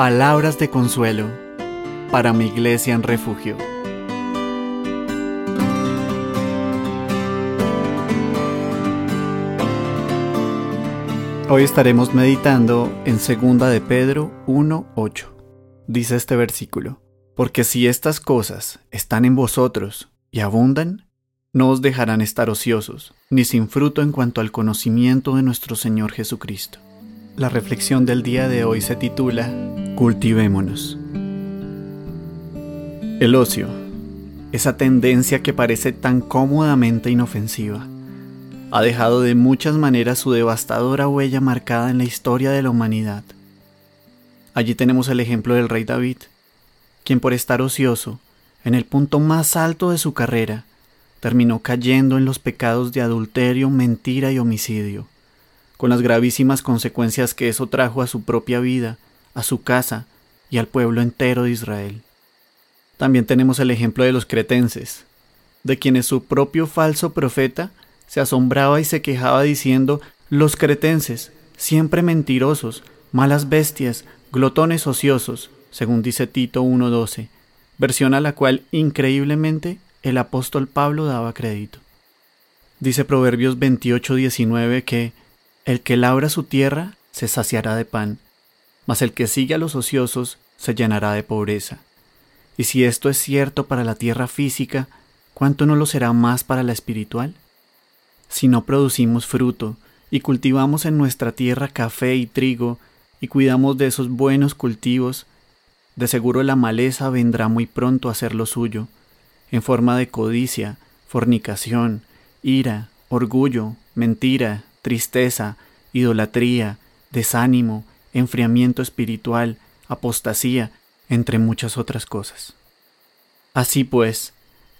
palabras de consuelo para mi iglesia en refugio. Hoy estaremos meditando en 2 de Pedro 1:8. Dice este versículo: Porque si estas cosas están en vosotros y abundan, no os dejarán estar ociosos, ni sin fruto en cuanto al conocimiento de nuestro Señor Jesucristo. La reflexión del día de hoy se titula Cultivémonos. El ocio, esa tendencia que parece tan cómodamente inofensiva, ha dejado de muchas maneras su devastadora huella marcada en la historia de la humanidad. Allí tenemos el ejemplo del rey David, quien por estar ocioso, en el punto más alto de su carrera, terminó cayendo en los pecados de adulterio, mentira y homicidio, con las gravísimas consecuencias que eso trajo a su propia vida, a su casa y al pueblo entero de Israel. También tenemos el ejemplo de los cretenses, de quienes su propio falso profeta se asombraba y se quejaba diciendo, los cretenses, siempre mentirosos, malas bestias, glotones ociosos, según dice Tito 1.12, versión a la cual increíblemente el apóstol Pablo daba crédito. Dice Proverbios 28.19 que el que labra su tierra se saciará de pan, mas el que sigue a los ociosos se llenará de pobreza. Y si esto es cierto para la tierra física, ¿cuánto no lo será más para la espiritual? si no producimos fruto y cultivamos en nuestra tierra café y trigo y cuidamos de esos buenos cultivos, de seguro la maleza vendrá muy pronto a hacer lo suyo, en forma de codicia, fornicación, ira, orgullo, mentira, tristeza, idolatría, desánimo, enfriamiento espiritual, apostasía, entre muchas otras cosas. Así pues,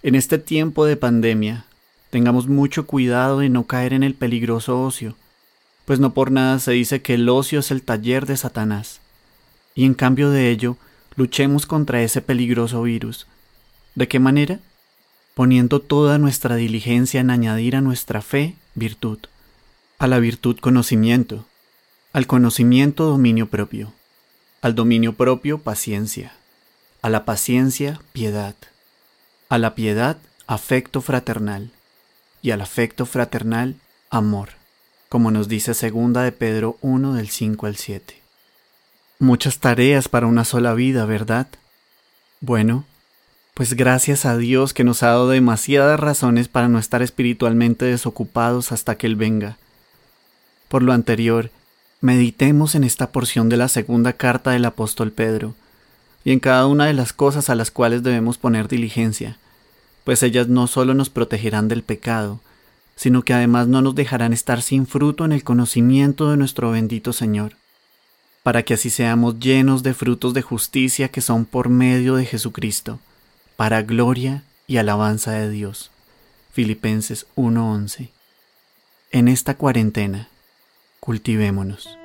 en este tiempo de pandemia, Tengamos mucho cuidado de no caer en el peligroso ocio, pues no por nada se dice que el ocio es el taller de Satanás. Y en cambio de ello, luchemos contra ese peligroso virus. ¿De qué manera? Poniendo toda nuestra diligencia en añadir a nuestra fe virtud, a la virtud conocimiento, al conocimiento dominio propio, al dominio propio paciencia, a la paciencia piedad, a la piedad afecto fraternal y al afecto fraternal amor, como nos dice segunda de Pedro 1 del 5 al 7. Muchas tareas para una sola vida, ¿verdad? Bueno, pues gracias a Dios que nos ha dado demasiadas razones para no estar espiritualmente desocupados hasta que Él venga. Por lo anterior, meditemos en esta porción de la segunda carta del apóstol Pedro, y en cada una de las cosas a las cuales debemos poner diligencia, pues ellas no solo nos protegerán del pecado, sino que además no nos dejarán estar sin fruto en el conocimiento de nuestro bendito Señor, para que así seamos llenos de frutos de justicia que son por medio de Jesucristo, para gloria y alabanza de Dios. Filipenses 1:11. En esta cuarentena, cultivémonos.